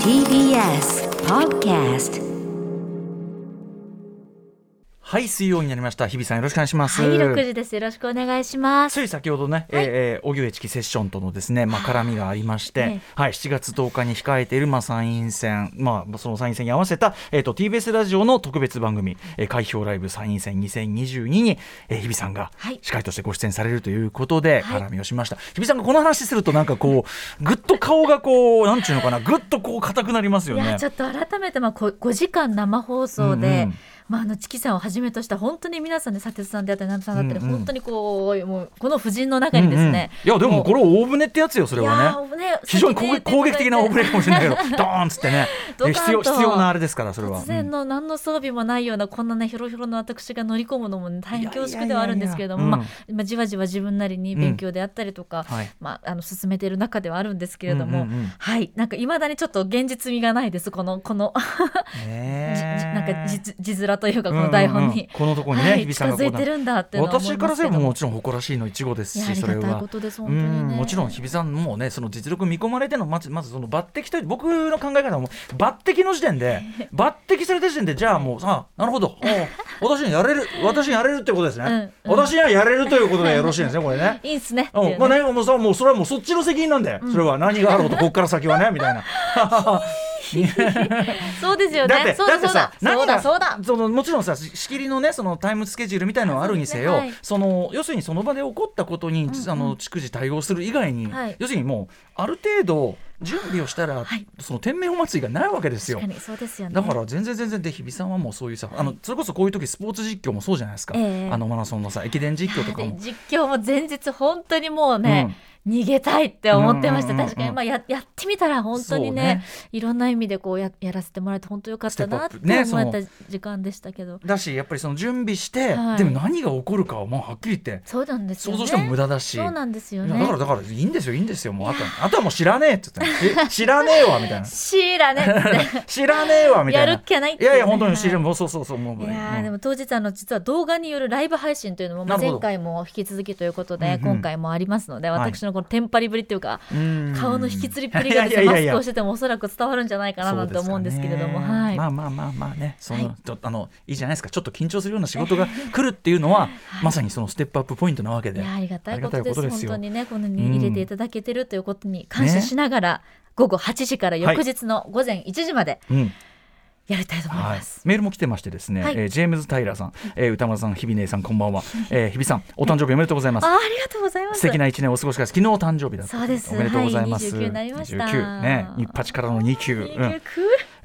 TBS Podcast はい水曜になりました。日比さんよろしくお願いします。はい、6時です。よろしくお願いします。つい先ほどね、えーえー、荻上チキセッションとのですね、まあ、絡みがありまして、ええ。はい、7月10日に控えている、まあ、参院選、まあ、その参院選に合わせた、えー、と TBS ラジオの特別番組、えー、開票ライブ参院選2022に、えー、日比さんがはい。司会としてご出演されるということで、はい。絡みをしました。日比さんがこの話するとなんかこうぐっと顔がこうなんちゅうのかなぐっとこう硬くなりますよね。いや、ちょっと改めて、まあ、こ5時間生放送で、うんうんまあ、あのチキさんをはじめとした本当に皆さんで佐哲さんであったり南さんだったり、うんうん。本当にこうもうこの婦人の中にですね、うんうん。いやでもこれ大船ってやつよそれはね。ね非常に攻撃攻撃的な大船かもしれないけど ドーンっつってね。必要必要なあれですからそれは。突然の何の装備もないようなこんなねひょろひょろの私が乗り込むのも、ね、大変恐縮ではあるんですけれどもまあまあじわじわ自分なりに勉強であったりとか、はい。まあ、あの進めている中ではあるんですけれども、うんうんうん。はい。なんかいまだにちょっと現実味がないですこのこの。なんか字字面というかこの台本に、うんうんこのところにね、はい日比さんが近づいてるんだって私からすればもちろん誇らしいの一語ですしそれは。もちろん日比さんもねその実力見込まれてのまずまずその抜擢と僕の考え方も抜擢の時点で 抜擢された時点でじゃあもうさなるほど。お私にやれる私にやれるってことですね、うんうん。私にはやれるということでよろしいんですねこれね。いいんすね。うねうんまあね、もうさもうそれはもうそっちの責任なんで、それは何があろうとここから先はねみたいな。そうですよだってねそうだそうだ。そうだそうだ。そのもちろんさし仕切りのねそのタイムスケジュールみたいのはあるにせよそ,、そうですね。の要するにその場で起こったことに、あの逐次対応する以外に、はい。要するにもうある程度準備をしたら、はい。その天命お祭りがないわけですよ。確。かにそうですよね。だから全然全然で日比さんはもうそういうさあのそれこそこういう時スポーツ実況もそうじゃないですか、ええ。あのマラソンのさ駅伝実況とかも。で実況も前日本当にもうね、逃げたいって思ってました、うんうん確かに、まあ、ややってみたら本当にねね。いろんな意味でこうややらせてもらえて本当よかったなって思えた時間でしたけど、だしやっぱりその準備して、はい。でも何が起こるかはもうはっきり言ってそうなんですよね。想像しても無駄だし。そうなんですよね。だからだからいいんですよいいんですよもうあとあとはもう知らねえって言ってえ知らねえわみたいな。シーラねって。知らねえわ みたいな。やるっきゃないいやいや本当に知るはいもうそうそうそうもういやうん。ーでも当日あの実は動画によるライブ配信というのも前回も引き続きということで今回もありますのではい。私のこのテンパりぶりっていうかうん。顔の引きつりっぷりがですねマスクをしててもおそらく伝わるんじゃないかななんて思うんですけれども。はい。まあまあまあまあね。その、はいあのいいじゃないですか。ちょっと緊張するような仕事が来るっていうのは、まさにそのステップアップポイントなわけで。ありがたいことです。ですよ。本当にねこのに入れていただけてるということに感謝しながら、午後8時から翌日の午前1時までうんやりたいと思いはい。ます。、メールも来てましてですね、はい。えージェームズ・タイラーさん、えー歌丸さん日比姉さんこんばんは、えー、日比さんお誕生日おめでとうございます。あありがとうございます。素敵な一年をお過ごしください昨日お誕生日だったそうです。おめでとうございます、はい29になりました。29ね。一八からの2級、うん。29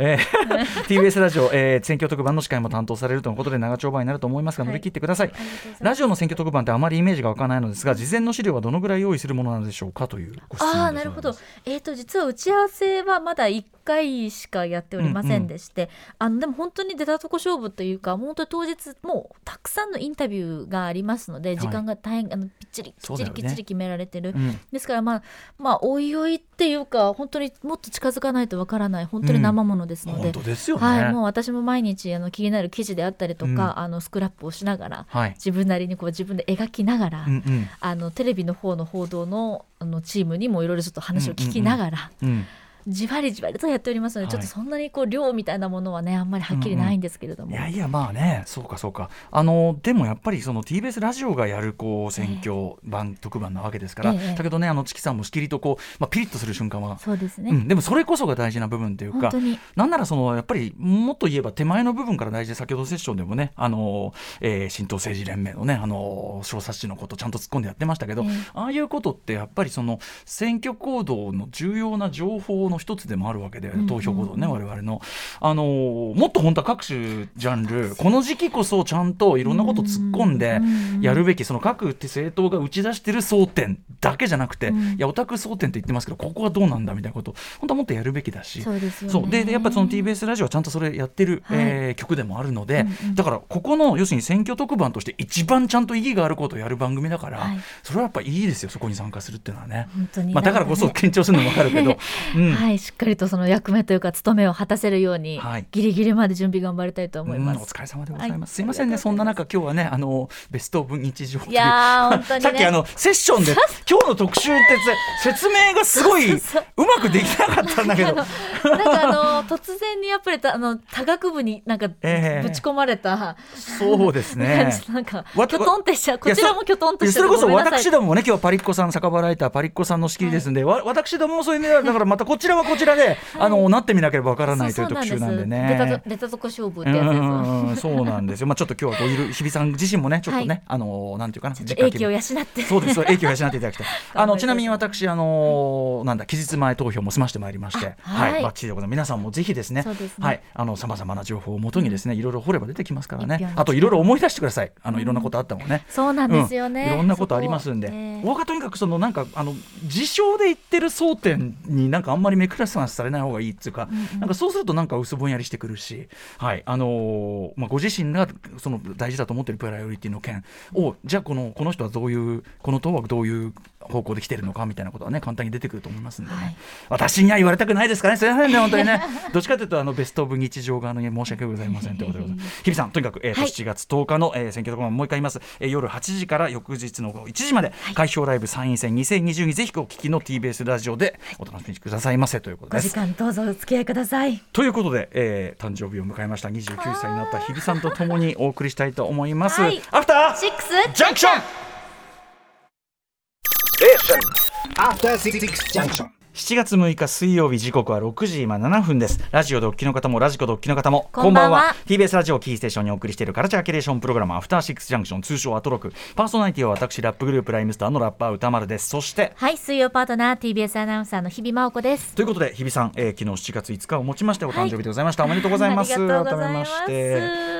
えー TBS ラジオ、えー選挙特番の司会も担当されるとのことで長丁場になると思いますがはい。乗り切ってください、ありがとうございラジオの選挙特番ってあまりイメージが湧かないのですが事前の資料はどのぐらい用意するものなのでしょうかというご質問でああなるほど。えっ、と実は打ち合わせはまだ1回しかやっておりませんでして、あのでも本当に出たとこ勝負というか本当に当日もうたくさんのインタビューがありますので時間が大変、あのぴっちりきっちりきっちり決められてる。うん。ですからまあまあおいおいっていうか本当にもっと近づかないとわからない本当に生ものですので。本当ですよね、はい、もう私も毎日あの気になる記事であったりとか、うん。あのスクラップをしながらはい。自分なりにこう自分で描きながら、うんうん。あのテレビの方の報道のあのチームにもいろいろちょっと話を聞きながら、うんじわりじわりとやっておりますので、はい。ちょっとそんなにこう量みたいなものはねあんまりはっきりないんですけれども、いやいやまあねそうかそうか。あのでもやっぱりその TBS ラジオがやるこう選挙番、特番なわけですから、ええだけどねあのチキさんもしきりとこう、まあ、ピリッとする瞬間は、そうですね、うん、でもそれこそが大事な部分っていうか本当に。なんならそのやっぱりもっと言えば手前の部分から大事で先ほどセッションでもねあの、えー、新党政治連盟のねあの小冊子のことちゃんと突っ込んでやってましたけど、ええ。ああいうことってやっぱりその選挙行動の重要な情報の一つでもあるわけで、んうん投票行動ね我々の。あのもっと本当は各種ジャンルこの時期こそちゃんといろんなこと突っ込んでうんやるべきその各政党が打ち出してる争点だけじゃなくて、うん。いやオタク争点って言ってますけどここはどうなんだみたいなこと本当はもっとやるべきだし。そうですよね。そうででやっぱりその TBS ラジオはちゃんとそれやってる、はい。えー曲でもあるので、うんうん。だからここの要するに選挙特番として一番ちゃんと意義があることをやる番組だから、はい。それはやっぱいいですよそこに参加するっていうのはね。本当に。まあ、だからこそ 緊張するのもわかるけど、うん、はい、しっかりとその役目というか務めを果たせるように、はい。ギリギリまで準備頑張りたいと思いまうんおす。疲れ様でございます。はい。すいませんね、そんな中、今日はね、あのベストオブ日常といやー本当にね。さっきあのセッションで今日の特集ってせ説明がすごいうまくできなかったんだけど。なんかあの突然にやっぱりたあの科学部になんかぶえ。えち込まれた、そうですね。なんかわきょとんってしちゃう。こちらもきょとんとしていやそれこそ私どももね今日はパリッコさん酒場ライターパリッコさんの仕切りですんで、わ私どももそういう意味ではだからまたこちらはこちらで、あのなってみなければわからないという特集なんでね。出たとこ勝負ってうやつですそうなんですよ。まあちょっと今日はこういる日比さん自身もねちょっとね、はいあのなんていうかなちょっと英気を養って。そうです、そう英気を養っていただきたい。あのちなみに私あのなんだ期日前投票も済ましてまいりまして、あはいバッチリでございます。皆さんもぜひですね、はいあのさまざまな情報をもとにですね、いろいろ掘れば出てきますからね。あといろいろ思い出してください。あのいろんなことあったもんね。そうなんですよね。うんいろんなことありますんで、僕はとにかくそのなんかあの自称で言ってる争点になんかあんまり目くらさされない方がいいっていうか、なんかそうするとなんか薄ぼんやりしてくるし、はいあのーまあご自身がその大事だと思ってるプライオリティの件をじゃあこのこの人はどういうこの党はどういう方向で来てるのかみたいなことはね簡単に出てくると思いますんでね、はい。私には言われたくないですかね。すいませんね 本当にね。どっちかというとあのベストオブ日常側の、ね、申し訳ございませんということでございます。日比さんとにかく、えーとはい7月10日の、えー選挙特番もう一回言います、えー夜8時から翌日の1時まで、開票ライブ参院選2020にぜひお聞きの TBS ラジオでお楽しみくださいませということごです。時間どうぞお付き合いください。ということで、えー誕生日を迎えました。29歳になった日比さんとともにお送りしたいと思います。はい。アフターシックスジャンクション.7月6日水曜日時刻は6時今7分です。ラジオでお聞きの方もラジコでお聞きの方もこんばんは。TBS ラジオキーステーションにお送りしているカルチャーキュレーションプログラムアフターシックスジャンクション通称アトロク。パーソナリティは私ラップグループライムスターのラッパー歌丸です。そしてはい、水曜パートナー TBS アナウンサーの日々真央子です。ということで日比さん、えー、昨日7月5日をもちましてお誕生日でございました、おめでとうございます。ありがとうございます。改めま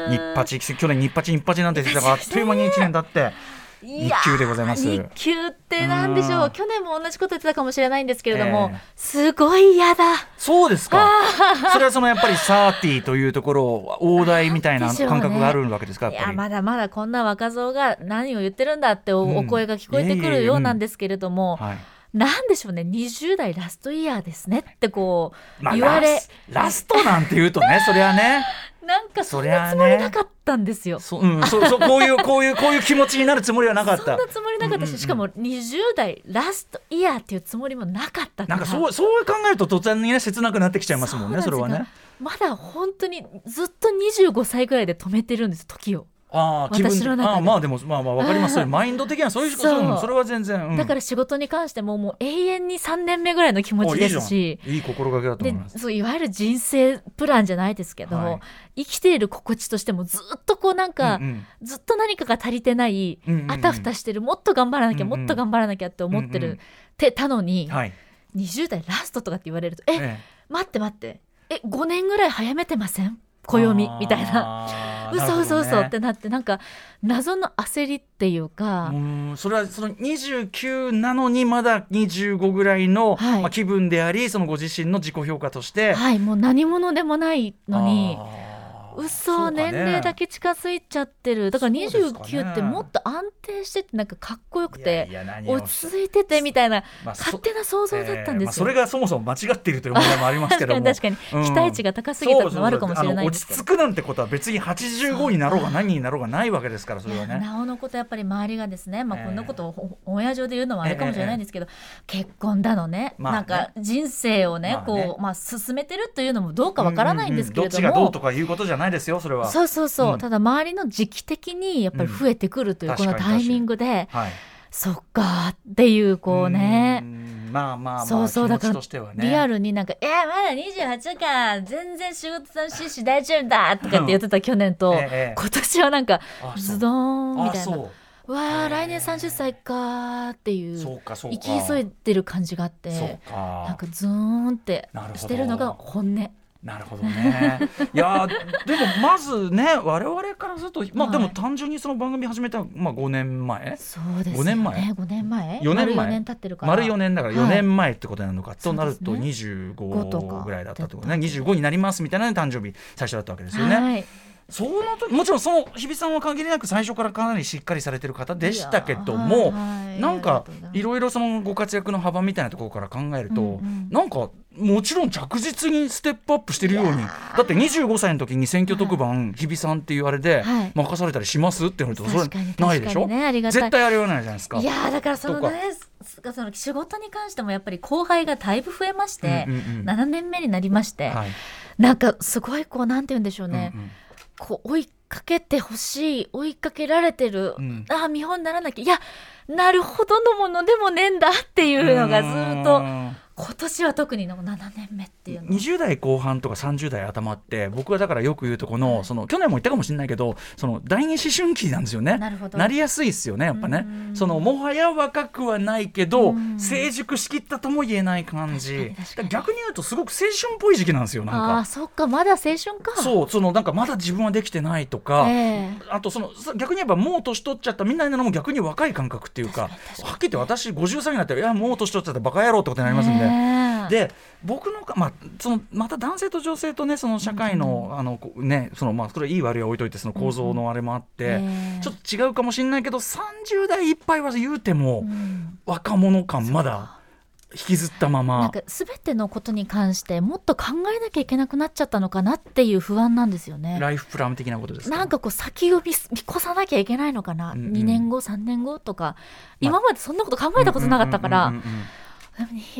して。日八去年日八日八なんて言ってたからあっという間に1年経って日給でございます。日給ってなんでしう。ん。ょう。去年も同じこと言ってたかもしれないんですけれども、ええ。すごい嫌だ。そうですか。それはそのやっぱりサーティーというところを大台みたいな感覚があるわけですかいやまだまだこんな若造が何を言ってるんだってお,、声が聞こえてくるようなんですけれども、はいなんでしょうね。20代ラストイヤーですねってこう、まあ言われ。ラスラストなんて言うとねそりゃね。なんかそんなつもりなかったんですよ。そ,、うん、そうそうこういうこういうこういう気持ちになるつもりはなかった。そんなつもりなかったし、しかも20代ラストイヤーっていうつもりもなかったから。なんかそうそう考えると突然にね切なくなってきちゃいますもんねそれはね。まだ本当にずっと25歳ぐらいで止めてるんです時を、ああ気分私の中でまあでもまあまあわかります。マインド的にはそういうそれは全然、うん、だから仕事に関してももう永遠に3年目ぐらいの気持ちですし。おいいいい心がけだとで思います。そういわゆる人生プランじゃないですけど、はい。生きている心地としてもずっとこうなんか、うんうん。ずっと何かが足りてない、あたふたしてるもっと頑張らなきゃ、もっと頑張らなきゃって思ってる、てたのに、はい。20代ラストとかって言われるとえ、え待って待ってえ5年ぐらい早めてません？暦みたいな。な嘘嘘嘘ってなってなんか謎の焦りっていうか、うんそれはその29なのにまだ25ぐらいの、はい。まあ、気分でありそのご自身の自己評価として、はいもう何者でもないのに嘘、年齢だけ近づいちゃってる。だからそうですかね。29ってもっと安定しててなんかかっこよくて落ち着いててみたいな勝手な想像だったんですよ、それがそもそも間違っているという問題もありますけ確ども。確かにうん。期待値が高すぎたのもあるかもしれない落ち着くなんてことは別に85になろうが何になろうがないわけですからそれはね。なおのことやっぱり周りがですね、まあ、ええこんなことをほ親上で言うのはあれかもしれないんですけど、結婚だのね,、まあね。なんか人生をね,、こうまあ、進めてるというのもどうかわからないんですけれども、どっちがどうとかいうことじゃないですよそれは。そうそうそう、うんただ周りの時期的にやっぱり増えてくるといううんこのタイミングで、はい。そっかっていうこうねう。んまあまあまあそうそうだからとしてはね。リアルになんか「えー、まだ28か全然仕事楽しいし大丈夫だ」とかって言ってた去年と、ええええ今年はなんかズドーンみたいなあそう「わへあえ来年30歳か」っていそう。生き急いでる感じがあってか。なんかズーンってしてるのが本音。なるほどね。いやーでもまずね我々からするとまあはい。でも単純にその番組始めたまあ5年前？そうですよね。五年前？5年前？四年前？丸4年経ってるから。丸4年だから4はい。年前ってことになるのか、となるとそうです5と25かぐらいだったってことね。25になりますみたいな誕生日最初だったわけですよね。はいその時もちろんその日比さんは限りなく最初からかなりしっかりされてる方でしたけどいも、やはい。なんかいろいろそのご活躍の幅みたいなところから考えると、うんうんなんかもちろん着実にステップアップしてるように。だって25歳の時に選挙特番、日比さんっていうあれではい。任されたりしますって言われるとそれないでしょ、ねありがたい。絶対あれはないじゃないですか。いやーだからそのねそその仕事に関してもやっぱり後輩がだいぶ増えまして、うんうんうん。7年目になりまして、はい。なんかすごいこうなんて言うんでしょうね、うんうんこう追いかけてほしい追いかけられてる、うん。ああ見本にならなきゃ。いやなるほどのものでもねえんだっていうのがずっとうん。今年は特にの7年目っていうの。20代後半とか30代頭って僕はだからよく言うとこのその去年も言ったかもしれないけどその第二思春期なんですよね。なるほど。りやすいですよねやっぱね。うん。そのもはや若くはないけどうん。成熟しきったとも言えない感じ。逆に言うとすごく青春っぽい時期なんですよあなんか。あそっかまだ青春か。そうそのなんかまだ自分はできてないとか、ええ。あとそのさ逆に言えばもう年取っちゃったみんなのも逆に若い感覚っていうかはっきり言って私50歳になったらいやもう年取っちゃったらバカ野郎ってことになりますんで。ねえ。で僕のか、まあ、そのまた男性と女性とねその社会の,、あのこうねそのまあそれいい悪いは置いといてその構造のあれもあって、ええ。ちょっと違うかもしれないけど30代いっぱいは言うても、うん。若者感まだ引きずったまなんまか全てのことに関してもっと考えなきゃいけなくなっちゃったのかなっていう不安なんですよね。ライフプラン的なことですか？なんかこう先を見越さなきゃいけないのかな、うんうん。2年後3年後とか。今までそんなこと考えたことなかったから、うんうんうんうん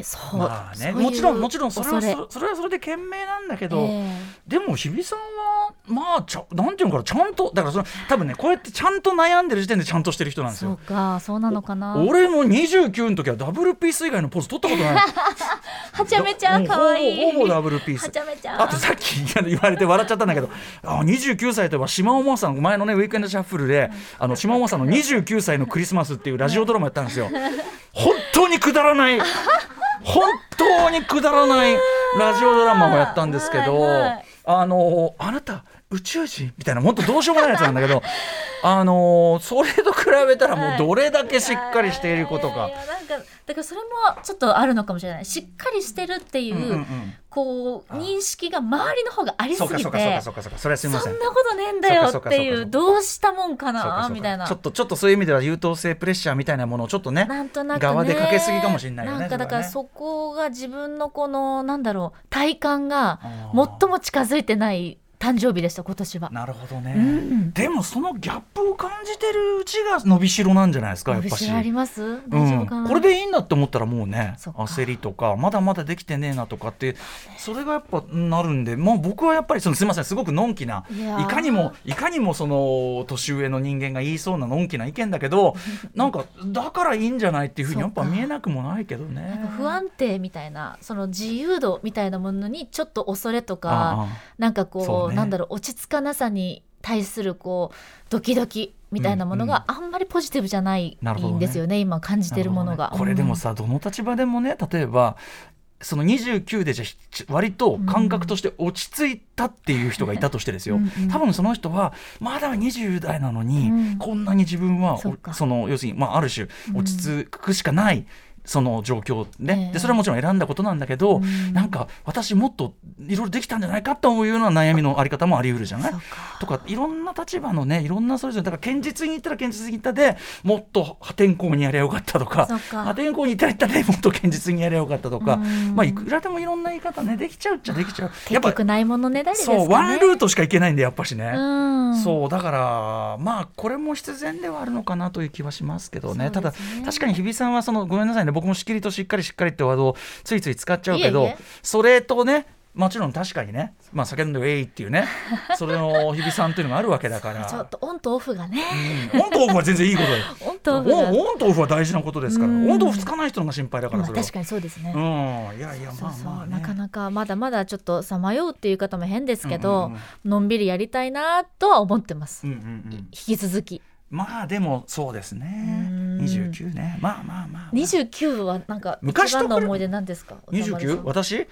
そう、まあねもちろんもちろんそれはそそれはそれで賢明なんだけど、えでも日比さんはまあちゃなんていうのかなちゃんとだからその多分ねこうやってちゃんと悩んでる時点でちゃんとしてる人なんですよ。えそう。かそうなのかな。俺も29の時はダブルピース以外のポーズ取ったことない。はちゃめちゃいい。ほぼほぼダブルピース。はちゃめちゃ。あとさっき言われて笑っちゃったんだけどあ29歳といえば島尾さん前のねウィークエンドシャッフルであの 島尾さんの29歳のクリスマスっていうラジオドラマやったんですよ。本当にくだらない本当にくだらないラジオドラマをやったんですけど、あのあなた宇宙人？みたいなもっとどうしようもないやつなんだけど あのそれと比べたらもうどれだけしっかりしていることか。いやい。やなんかだからそれもちょっとあるのかもしれない。しっかりしてるっていう,、うんうんうん。こう認識が周りの方がありすそうかぎてそうかそうかそうかそうか。それはすみません。そんなことねえんだよっていそうどうしたもんかなみたいな。ちょっとちょっとそういう意味では優等生プレッシャーみたいなものをちょっとねなんとなくね。側でかけすぎかもしれないよねなんかだからそこが自分のこのなんだろう体感が最も近づいてない誕生日でした今年は。なるほどね、うん。でもそのギャップを感じてるうちが伸びしろなんじゃないですかやっぱし。伸びしろあります？う大丈夫かな、ん、これでいいんだって思ったらもうね焦りとか。まだまだできてねえなとかってそれがやっぱなるんで、まあ、僕はやっぱりそのすみませんすごくのんきないかにもいかにもその年上の人間が言いそうなのんきな意見だけど なんかだからいいんじゃないっていうふうにやっぱ見えなくもないけどね。不安定みたいなその自由度みたいなものにちょっと恐れとかなんかこそうねうなんだろう落ち着かなさに対するこうドキドキみたいなものがあんまりポジティブじゃないなるほどねんですよね。今感じてるものが。ね。これでもさ、どの立場でもね例えばその29でじゃあ割と感覚として落ち着いたっていう人がいたとしてですよ、うんうん。多分その人はまだ20代なのに、うん。こんなに自分はそっか。その要するに、まあ、ある種落ち着くしかない。その状況ね、ええ。でそれはもちろん選んだことなんだけど、うん。なんか私もっといろいろできたんじゃないかというような悩みのあり方もあり得るじゃない？とかいろんな立場のねいろんなそれぞれだから堅実に言ったら堅実に言ったでもっと破天荒にやりゃよかったとか破天荒に言ったら言ったでもっと堅実にやりゃよかったとかうん。まあいくらでもいろんな言い方ねできちゃうっちゃできちゃう。や結っぱ局ないものねだりですかね。そうワンルートしか行けないんでやっぱしね。うん。そうだからまあこれも必然ではあるのかなという気はしますけどね。ただ確かに日比さんはそのごめんなさいね僕もしっきりとしっかりしっかりってワードをついつい使っちゃうけどそれとねもちろん確かにね、まあ、先ほどの「ウェイ」っていうね それの日比さんっていうのがあるわけだから。ちょっとオンとオフがね。うんオンとオフは全然いいことだよ オンとオフが。オンとオフは大事なことですから。うん。オンとオフつかない人のが心配だからそれは。まあ確かにそうですね。うんいやいやまあまあね。なかなかまだまだちょっとさ迷うっていう方も変ですけど、うんうん。のんびりやりたいなとは思ってます、うんうんうん。引き続きまあでもそうですね。うん。29ね。まあまあまあ、まあ、29はなんか一昔の思い出なんですか？歌丸さん。29? 私？はい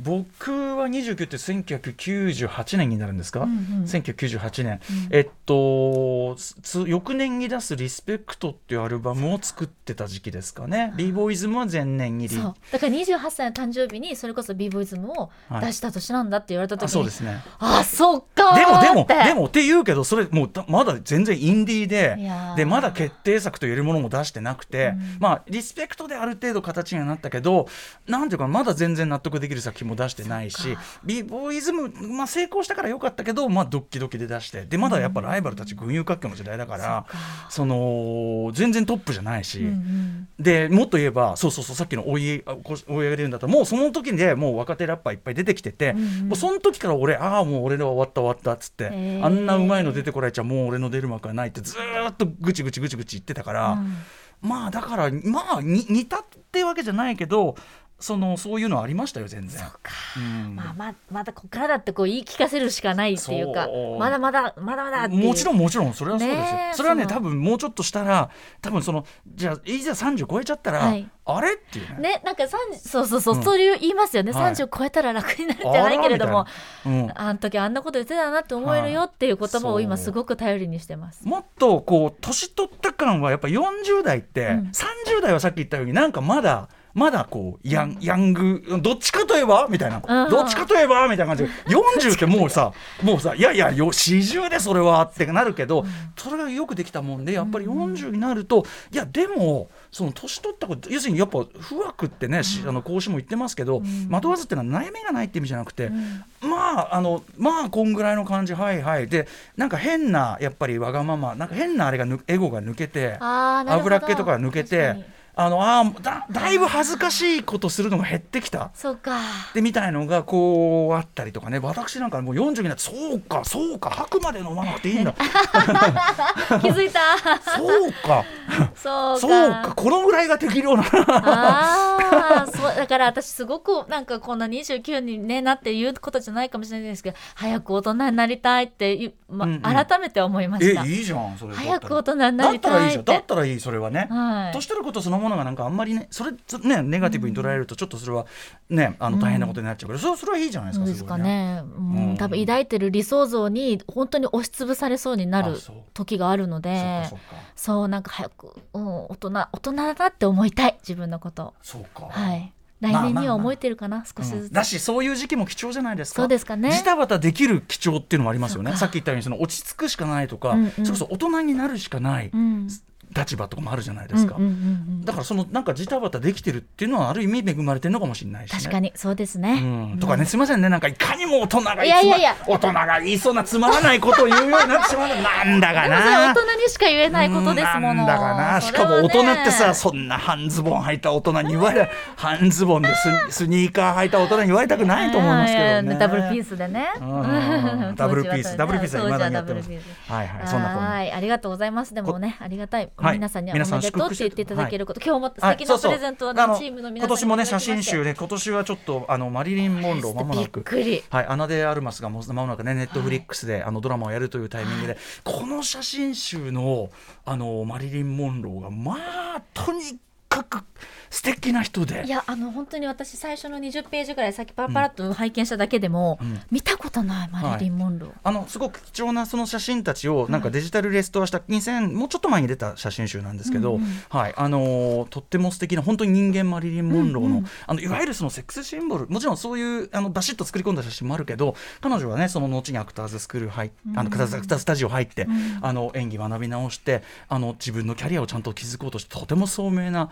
僕は29って1998年になるんですか、うんうん。1998年、えっとつ翌年に出す「リスペクト」っていうアルバムを作ってた時期ですかね。リー。ボーイズムは前年にリそう。だから28歳の誕生日にそれこそ b ボイズムを出した年なんだって言われた時に、あそうですね。あそっかーでもでもでもって言うけどそれもうだまだ全然インディーででまだ決定作と言えるものも出してなくて、まあリスペクトである程度形にはなったけどなんていうかまだ全然納得できる作品も出してないしビボーイズム、まあ、成功したからよかったけど、まあ、ドッキドキで出してでまだやっぱライバルたち群雄割拠の時代だから、その全然トップじゃないし。うんうん。でもっと言えばそうそうそうさっきの追い追い上げで言うんだったらもうその時でもう若手ラッパーいっぱい出てきてて、もうその時から俺ああもう俺のは終わった終わったっつって、へー。あんなうまいの出てこられちゃもう俺の出る幕はないってずーっとぐちぐちぐちぐち言ってたから、まあだからまあに似たってわけじゃないけどそのそういうのありましたよ全然。うん。まあままだここからだってこう言い聞かせるしかないっていうかまだまだまだまだもちろんもちろんそれはそうですよ、ねえそれはね多分もうちょっとしたら多分そのじゃあいざ30超えちゃったら、はい。あれっていうね。ねなんか30そうそうそう、うん。そういう言いますよね、はい。30超えたら楽になるんじゃないけれどもあうん。あの時あんなこと言ってたなって思えるよっていう言葉を今すごく頼りにしてます。もっとこう年取った感はやっぱ40代って、うん。30代はさっき言ったようになんかまだまだこうヤンヤングどっちかといえばみたいな、うんどっちかといえばみたいな感じで。40ってもうさもうさいやいやよ40でそれはってなるけど、それがよくできたもんでやっぱり40になると、いやでもその年取ったこと要するにやっぱ不惑ってね、しあの講師も言ってますけど、惑わずっていうのは悩みがないって意味じゃなくて、まああのまあこんぐらいの感じはいはい。でなんか変なやっぱりわがままなんか変なあれがぬエゴが抜けて油っ気とかが抜けてあのあーだだいぶ恥ずかしいことするのが減ってきた。そうか。でみたいのがこうあったりとかね。私なんかもう40になってそうかそうか吐くまで飲まなくていいんだ。気づいた。そうか。そうか。そうかこのぐらいが適量なそうだから私すごくなんかこんな29に、ね、なって言うことじゃないかもしれないですけど早く大人になりたいってまうんうん。改めて思いました。えいいじゃんそれ早く大人になりだったらいいじゃん。だったらいいそれはね、はい。年取ることそのものがなんかあんまりねそれつねネガティブに捉えるとちょっとそれはねあの大変なことになっちゃうけど、それそれはいいじゃないですかそうですかごいね、うん。うん。多分抱いてる理想像に本当に押しつぶされそうになる時があるのでか。そうなんか早く、うん、大人大人だなって思いたい自分のこと。そうか、はい。来まあ年にはまあまあ思えてるかな、少しずつ、うん。だしそういう時期も貴重じゃないですか。そうですかね。ジタバタできる貴重っていうのもありますよね。さっき言ったようにその落ち着くしかないとか、うんうん。それこそ大人になるしかない。うん立場とかもあるじゃないですか、だからそのなんかジタバタできてるっていうのはある意味恵まれてるのかもしれないしね。確かにそうですね、うん、とかね、すみませんね、なんかいかにも大人がいやいやいや大人が言いそうなつまらないことを言うようになってしまうのなんだかな。大人にしか言えないことですもの。なんだかな。しかも大人ってさそんな半ズボン履いた大人に言われ 半ズボンでススニーカー履いた大人に言われたくないと思いますけどね。ダブルピースでね。うん。ダブルピース。ダブルピースは未だに やってます。はいはい。そんなこんな。はい、ありがとうございます。でもね、ありがたい。はい。皆さんにはお皆さんめでとうって言っていただけること、今日も素敵なプレゼントをチームの皆さんに今年もね写真集で今年はちょっとあのマリリン・モンローまもなく。はい、アナデ・アルマスがもう間もなくねネットフリックスで、あのドラマをやるというタイミングで、この写真集のあのマリリン・モンローがまあとにかく素敵な人で。いやあの本当に私最初の20ページぐらいさっきパラパラっと拝見しただけでも、ん。見たことないマリリン・モンロー。あのすごく貴重なその写真たちをなんかデジタルレストアした2000もうちょっと前に出た写真集なんですけど、うんうんはい。あのーとっても素敵な本当に人間マリリン・モンローの,、うんうんあのいわゆるそのセックスシンボルもちろんそういうあのバシッと作り込んだ写真もあるけど彼女はねその後にアクターズスクール入っあのアクターズスタジオ入って、あの演技学び直してあの自分のキャリアをちゃんと築こうとしてとても聡明な、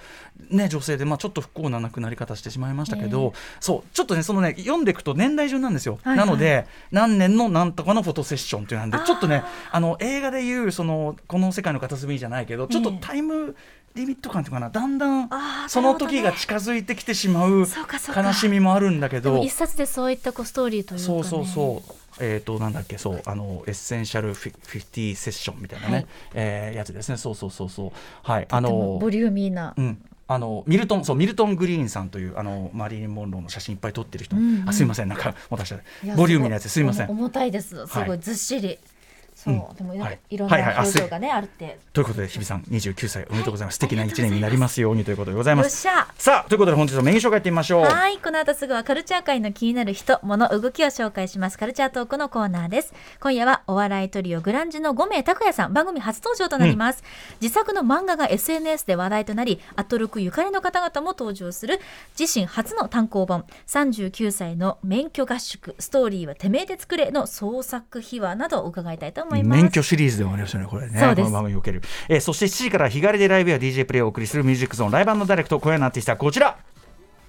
ね、女性で、まあ、ちょっと不幸な亡くなり方してしまいましたけど、そうちょっとねそのね読んでいくと年代順なんですよ。はいはい。なので何年のなんとかのフォトセッションっていうなんでちょっとねあの映画でいうそのこの世界の片隅じゃないけどちょっとタイムリミット感っていうかな。だんだんその時が近づいてきてしまう悲しみもあるんだけどでも一冊でそういったこうストーリーというか、ね、そうそうそう。えー、となんだっけそうあの Essential Fi Fifty Session みたいなね、はい。えーやつですね。そうそうそうそう。はい。あのボリューミーな。うん、あのミルトンそうミルトン・グリーンさんというあのマリリン・モンローの写真いっぱい撮ってる人、うんうんあすいません。なんか持たせていやボリューミーなやつすいません。ご重たいです。すごはいい。ずっしり、そう、うんでもい。いろんはいはい。あな表情がね、あるって。ということで日比さん29歳おめでとうございます、素敵な一年になりますようにということでございます。さあということで本日のメイン紹介いってみましょう。はいこの後すぐはカルチャー界の気になる人物動きを紹介します。カルチャートークのコーナーです。今夜はお笑いトリオグランジの5名拓也さん番組初登場となります、自作の漫画が SNS で話題となりアトロクゆかりの方々も登場する自身初の単行本。39歳の免許合宿ストーリーはてめえで作れの創作秘話などを伺いたいと思います免許シリーズでもありますよね、これね。そうですこの番組における。えーそして7時から日帰りでライブや DJ プレイをお送りするミュージックゾーンライブダイレクト、今夜のアーティストはこちら。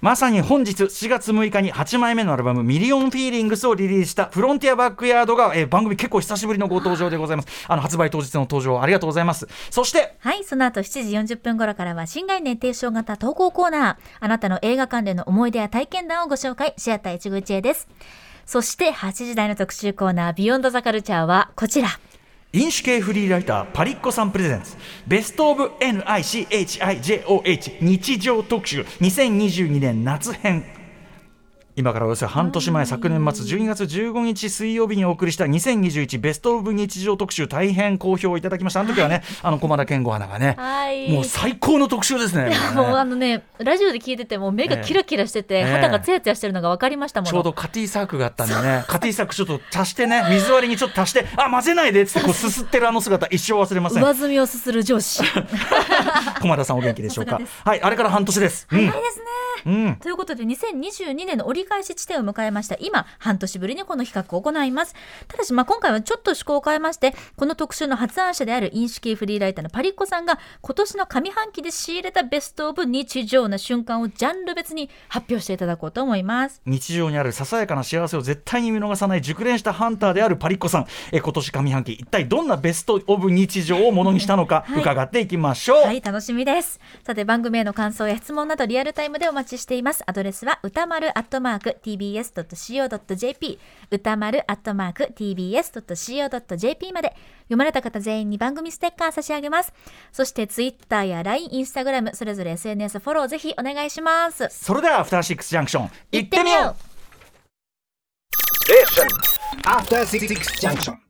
まさに本日7月6日に8枚目のアルバム「 Million Feelings」をリリースした FRONTIER BACKYARD が、えー番組結構久しぶりのご登場でございますあの発売当日の登場ありがとうございますそしてはい、その後7時40分頃からは新概念提唱型投稿コーナー。あなたの映画関連の思い出や体験談をご紹介、シアター一期一会です。そして8時台の特集コーナー、 Beyond the Culture はこちら。飲酒系フリーライターパリッコさんプレゼンツベストオブ NICHIJOH 日常特集2022年夏編今からおよそ半年前昨年末12月15日水曜日にお送りした2021ベストオブ日常特集大変好評いただきましたあの時はね、あの駒田健吾アナがね、はいもう最高の特集ですねもうあのね、ラジオで聞いてても目がキラキラしてて、ええ肌がツヤツヤしてるのが分かりましたもの。ちょうどカティサークがあったんでね、カティサークちょっと足してね、水割りにちょっと足して、あ、混ぜないでって、こうすすってるあの姿、一生忘れません。上積みをすする上司。駒田さんお元気でしょうか？はい、あれから半年です。うん早いですね。うん。ということで2022年の折り返し地点を迎えました。今半年ぶりにこの企画を行います。ただしまあ今回はちょっと趣向を変えましてこの特集の発案者である飲酒系フリーライターのパリッコさんが今年の上半期で仕入れたベストオブ日常な瞬間をジャンル別に発表していただこうと思います。日常にあるささやかな幸せを絶対に見逃さない熟練したハンターであるパリッコさん。え、今年上半期、一体どんなベストオブ日常をものにしたのか、はい。伺っていきましょう。はい楽しみです。さて番組への感想や質問などリアルタイムでお待ちしています。アドレスは歌丸アットマーク tbs.co.jp 歌丸アットマーク tbs.co.jp まで読まれた方全員に番組ステッカー差し上げますそしてツイッターや LINE、インスタグラムそれぞれ SNS フォローぜひお願いしますそれでは、アフターシックスジャンクション、行ってみよう Station. After Six Junction.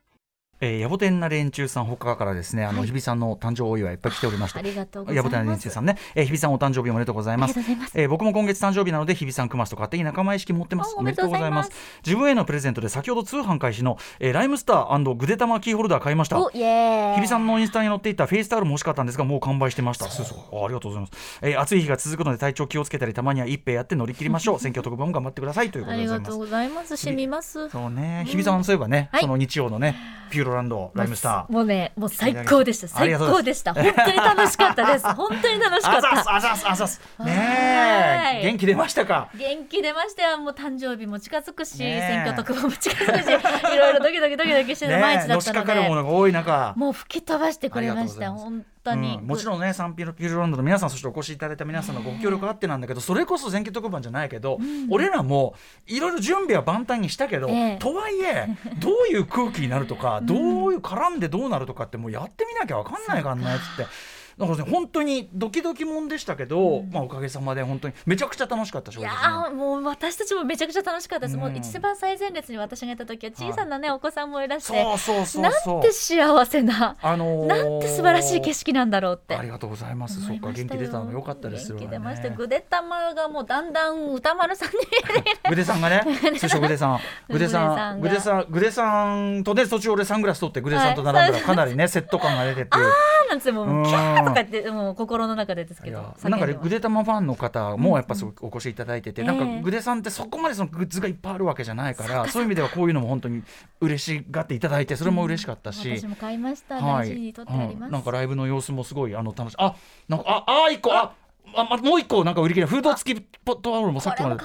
えー、野暮天な連中さん他からですね、あの、はい。日比さんの誕生お祝いいっぱい来ておりまして。ありがとうございます。野暮天な連中さんね、えー、日比さんお誕生日おめでとうございます。ありがとうございます。えー僕も今月誕生日なので、日比さんクマスと勝手に仲間意識持ってます。あおめでとうございます。自分へのプレゼントで先ほど通販開始の、えーライムスターグデタマキーホルダー買いました。日比さんのインスタに載っていたフェイスタオルも欲しかったんですがもう完売してました。そう。そうあありがとうございます、えー暑い日が続くので体調気をつけたりたまには一杯やって乗り切りましょう。選挙特番も頑張ってくださいというこあとでございます。りがとうございます。しみます。そうね。日比さん。そういえばね、はい。その日曜のねピューロランドライムスター。もうねもう最高でした。最高でした。本当に楽しかったです。本当に楽しかった。あざっすあざっすあざっす。ね元気出ましたか？元気出ましたよ。もう誕生日も近づくし、選挙特番も近づくしいろいろドキドキドキドキしてる毎日だのしったので、かかるものが多い中。もう吹き飛ばしてくれました。本当に、うんもちろんねサンピルピューロランドの皆さんそしてお越しいただいた皆さんのご協力あってなんだけどそれこそ選挙特番じゃないけど、俺らもいろいろ準備は万端にしたけど、ええとはいえ どういう空気になるとか、どういう絡んでどうなるとかってもうやってみなきゃ分かんないからねっつって。だからね本当にドキドキもんでしたけど、まあおかげさまで本当にめちゃくちゃ楽しかった正いやもう私たちもめちゃくちゃ楽しかったです、もううん一番最前列に私がいた時は小さなね、お子さんもいらしてそうそうそうなんそうて幸せな、あのーなんて素晴らしい景色なんだろうって。ありがとうございます。そっか元気出たのよかったですよ元気出ました。ね。ぐでたまがもうだんだん歌丸さんに。ぐでさんがね、通称ぐでさん、ぐでさん、ぐでさん、ぐでさんとね、途中俺サングラス取って、ぐでさんと並んだら、かなりね、セット感が出てっていう。なんつってもううんキャーとか言ってもう心の中でですけどなんかね、ぐでたまファンの方もやっぱすごくお越しいただいてて、うんなんかええぐでさんってそこまでそのグッズがいっぱいあるわけじゃないから、そういう意味ではこういうのも本当に嬉しがっていただいて、それも嬉しかったし。私も買いました、はい、大事に取ってあります、うんなんかライブの様子もすごいあの楽しい。あ、なんかあ、あ一個あ。あまもう一個なんか売り切れフード付きポットタオルもさっきまで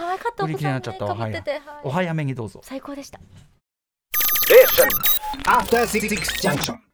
売り切れになっちゃったはいお早めにどうぞ最高でした。Station. After Six Junction.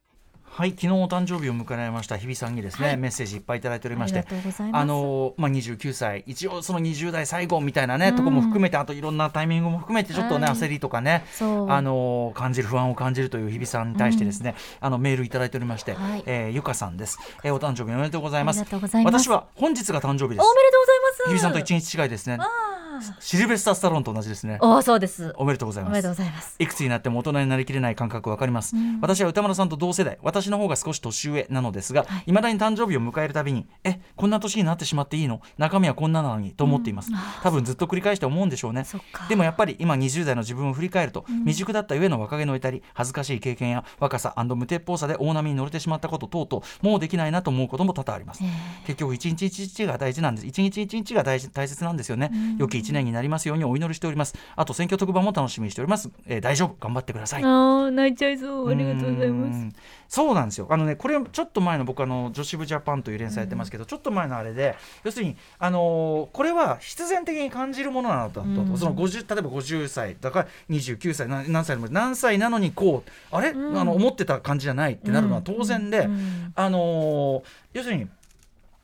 はい、昨日お誕生日を迎えました日比さんにですね、はい。メッセージいっぱいいただいておりましてあのまあ29歳一応その20代最後みたいなね、とこも含めてあといろんなタイミングも含めてちょっとね、はい焦りとかねあの感じる不安を感じるという日比さんに対してですね、あのメールいただいておりまして、はい。えーゆかさんです、えーお誕生日おめでとうございます。ます。私は本日が誕生日です。おめでとうございます。日比さんと一日違いですね。あシルベスター・スタローンと同じですね。おおそうです。おめでとうございます。おめでとうございます。いくつになっても大人になりきれない感覚わかります、私は歌丸さんと同世代。私の方が少し年上なのですが、い、まだに誕生日を迎えるたびにえこんな年になってしまっていいの？中身はこんななのにと思っています、多分ずっと繰り返して思うんでしょうね。でもやっぱり今20代の自分を振り返ると、未熟だった上の若気の至り恥ずかしい経験や若さ無鉄砲さで大波に乗れてしまったこと等々もうできないなと思うことも多々あります、結局一日一日が大事なんです一日一日が大事大切なんですよね、良き一年になりますようにお祈りしております。あと選挙特番も楽しみにしております、えー大丈夫。頑張ってください。あー泣いちゃいそう。ありがとうございます。うん。そうなんですよ。あのねこれちょっと前の僕あの女子部ジャパンという連載やってますけど、ちょっと前のあれで要するにあのーこれは必然的に感じるものなのだと、うん。その50例えば50歳だから29歳な何歳でも何歳なのにこうあれ、うん。あの思ってた感じじゃないってなるのは当然で、うん。あのー要するに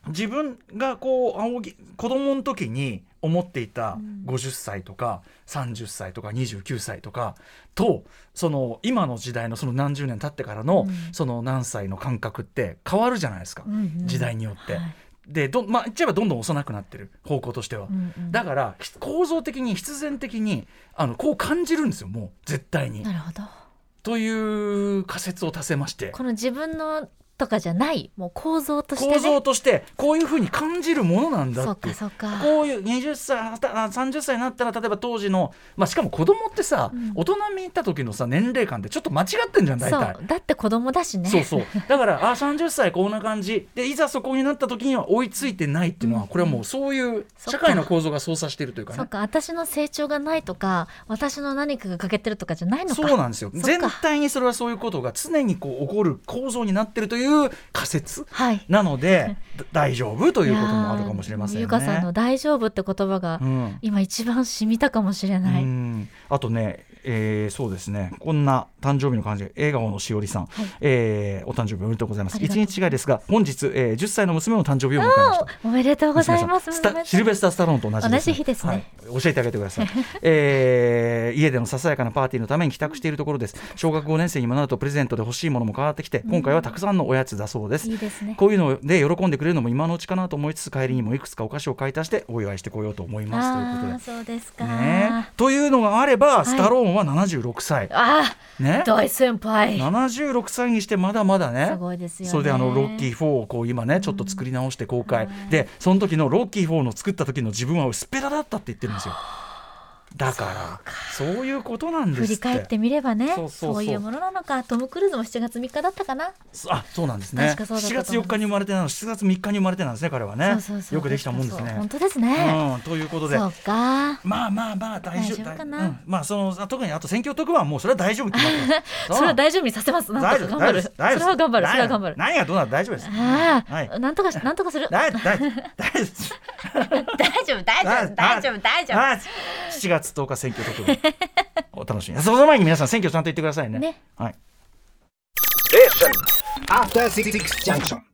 自分がこう仰ぎ子供の時に思っていた50歳とか30歳とか29歳とかとその今の時代のその何十年経ってからのうんその何歳の感覚って変わるじゃないですか、時代によって。はいでどまあ言っちゃえばどんどん幼くなってる方向としては。だからひ構造的に必然的にあのこう感じるんですよもう絶対にな。るほどという仮説を足せまして。この自分のとかじゃないもう構造としてね。構造としてこういうふうに感じるものなんだそっっていう。かそっか。こういう20歳あ30歳になったら例えば当時の、まあ、しかも子供ってさ、うん。大人見った時のさ年齢感ってちょっと間違ってんじゃん大体。そう。だって子供だしね。そうそう。だからあ30歳こんな感じ。でいざそこになった時には追いついてないっていうのは、うん。これはもうそういう社会の構造が操作しているというかね。そっか私の成長がないとか私の何かが欠けてるとかじゃないのか。そうなんですよ。全体にそれはそういうことが常にこう起こる構造になってるという仮説はい。なのでだ 大丈夫ということもあるかもしれませんね。ゆかさんの大丈夫って言葉がうん。今一番染みたかもしれない、うん。あとね、えーそうですね。こんな誕生日の感じ笑顔のしおりさん、はい。えーお誕生日おめでとうございます。一日違いですが本日、えー10歳の娘の誕生日を迎えました。おめでとうございますシルベスター・スタローンと同じです、同じ日ですね。はい、教えてあげてください、えー家でのささやかなパーティーのために帰宅しているところです。小学5年生にもなるとプレゼントで欲しいものも変わってきて今回はたくさんのおやつだそうです、いいですね。こういうので喜んでくれるのも今のうちかなと思いつつ帰りにもいくつかお菓子を買い足してお祝いしてこようと思いますということで。そうですか、ね、というのがあれば、スタローンは76歳、あね。あ、大先輩。76歳にしてまだまだねすごいですよね。それであのロッキー4をこう今ねちょっと作り直して公開、はいでその時のロッキー4の作った時の自分は薄っぺらだったって言ってるんですよだからそういうことなんです振り返ってみればねそそういうものなのか。トム・クルーズも7月3日だったかな。あそうなんですね。確かそうだった7月4日に生まれてなの7月3日に生まれてなんですね彼はね。そうそうそう。よくできたもんですね。本当ですね、うん、ということで。そうか。まあまあまあ大丈夫。かな。うん。まあその特にあと選挙特番はもうそれは大丈夫 それは大丈夫にさせます。なんとか頑張る。それは頑張る。それは頑張る。何がどうなる大丈夫です。ああ、はい。なんとかしなんとかする。大丈夫大丈夫。大丈夫大丈夫 大丈夫はい。7月10日選挙特番。お楽しみ。にその前に皆さん選挙ちゃんと言ってくださいね。ね。はい。After Six Junction.